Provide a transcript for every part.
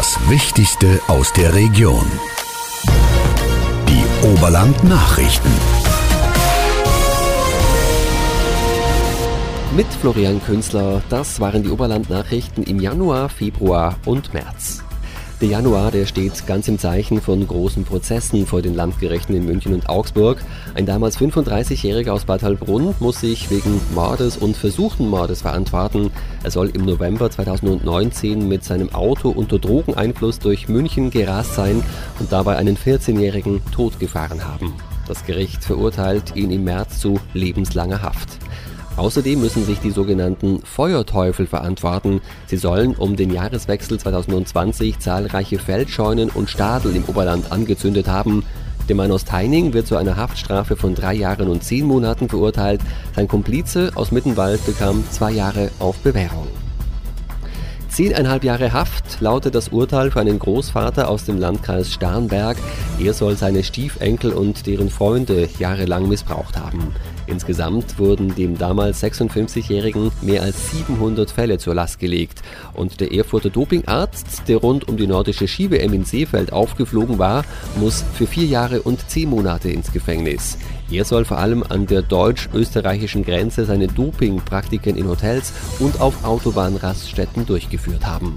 Das Wichtigste aus der Region. Die Oberland Nachrichten. Mit Florian Künzler, das waren die Oberland Nachrichten im Januar, Februar und März. Der Januar, der steht ganz im Zeichen von großen Prozessen vor den Landgerichten in München und Augsburg. Ein damals 35-Jähriger aus Bad Heilbrunn muss sich wegen Mordes und versuchten Mordes verantworten. Er soll im November 2019 mit seinem Auto unter Drogeneinfluss durch München gerast sein und dabei einen 14-Jährigen totgefahren haben. Das Gericht verurteilt ihn im März zu lebenslanger Haft. Außerdem müssen sich die sogenannten Feuerteufel verantworten. Sie sollen um den Jahreswechsel 2020 zahlreiche Feldscheunen und Stadel im Oberland angezündet haben. Der Mann aus Teining wird zu einer Haftstrafe von drei Jahren und zehn Monaten verurteilt. Sein Komplize aus Mittenwald bekam zwei Jahre auf Bewährung. Zehneinhalb Jahre Haft lautet das Urteil für einen Großvater aus dem Landkreis Starnberg. Er soll seine Stiefenkel und deren Freunde jahrelang missbraucht haben. Insgesamt wurden dem damals 56-Jährigen mehr als 700 Fälle zur Last gelegt. Und der Erfurter Dopingarzt, der rund um die nordische Ski-WM in Seefeld aufgeflogen war, muss für vier Jahre und zehn Monate ins Gefängnis. Er soll vor allem an der deutsch-österreichischen Grenze seine Dopingpraktiken in Hotels und auf Autobahnraststätten durchgeführt haben.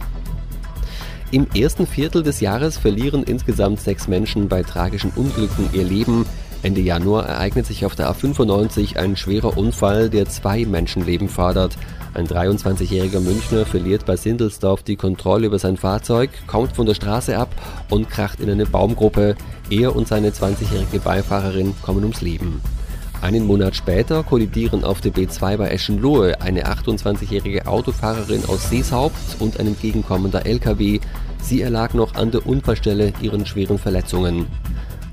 Im ersten Viertel des Jahres verlieren insgesamt sechs Menschen bei tragischen Unglücken ihr Leben. Ende Januar ereignet sich auf der A95 ein schwerer Unfall, der zwei Menschenleben fordert. Ein 23-jähriger Münchner verliert bei Sindelsdorf die Kontrolle über sein Fahrzeug, kommt von der Straße ab und kracht in eine Baumgruppe. Er und seine 20-jährige Beifahrerin kommen ums Leben. Einen Monat später kollidieren auf der B2 bei Eschenlohe eine 28-jährige Autofahrerin aus Seeshaupt und ein entgegenkommender LKW. Sie erlag noch an der Unfallstelle ihren schweren Verletzungen.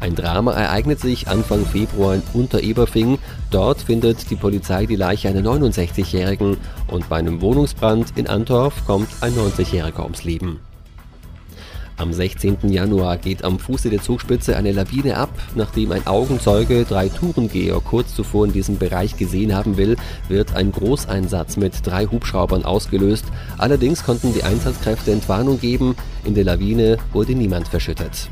Ein Drama ereignet sich Anfang Februar in Untereberfing. Dort findet die Polizei die Leiche einer 69-Jährigen und bei einem Wohnungsbrand in Antorf kommt ein 90-Jähriger ums Leben. Am 16. Januar geht am Fuße der Zugspitze eine Lawine ab. Nachdem ein Augenzeuge drei Tourengeher kurz zuvor in diesem Bereich gesehen haben will, wird ein Großeinsatz mit drei Hubschraubern ausgelöst. Allerdings konnten die Einsatzkräfte Entwarnung geben. In der Lawine wurde niemand verschüttet.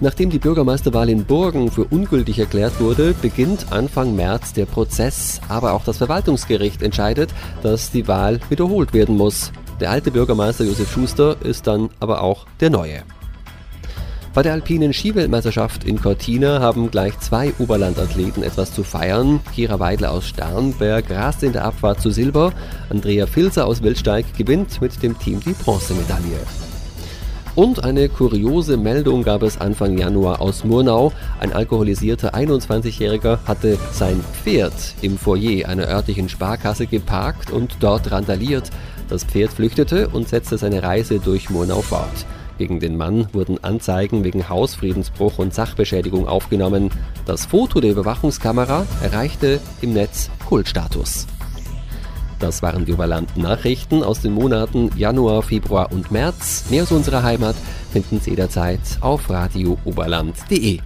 Nachdem die Bürgermeisterwahl in Burgen für ungültig erklärt wurde, beginnt Anfang März der Prozess. Aber auch das Verwaltungsgericht entscheidet, dass die Wahl wiederholt werden muss. Der alte Bürgermeister Josef Schuster ist dann aber auch der neue. Bei der alpinen Skiweltmeisterschaft in Cortina haben gleich zwei Oberlandathleten etwas zu feiern. Kira Weidler aus Starnberg raste in der Abfahrt zu Silber. Andrea Filzer aus Wildsteig gewinnt mit dem Team die Bronzemedaille. Und eine kuriose Meldung gab es Anfang Januar aus Murnau. Ein alkoholisierter 21-Jähriger hatte sein Pferd im Foyer einer örtlichen Sparkasse geparkt und dort randaliert. Das Pferd flüchtete und setzte seine Reise durch Murnau fort. Gegen den Mann wurden Anzeigen wegen Hausfriedensbruch und Sachbeschädigung aufgenommen. Das Foto der Überwachungskamera erreichte im Netz Kultstatus. Das waren die Oberland Nachrichten aus den Monaten Januar, Februar und März. Mehr aus unserer Heimat finden Sie jederzeit auf radiooberland.de.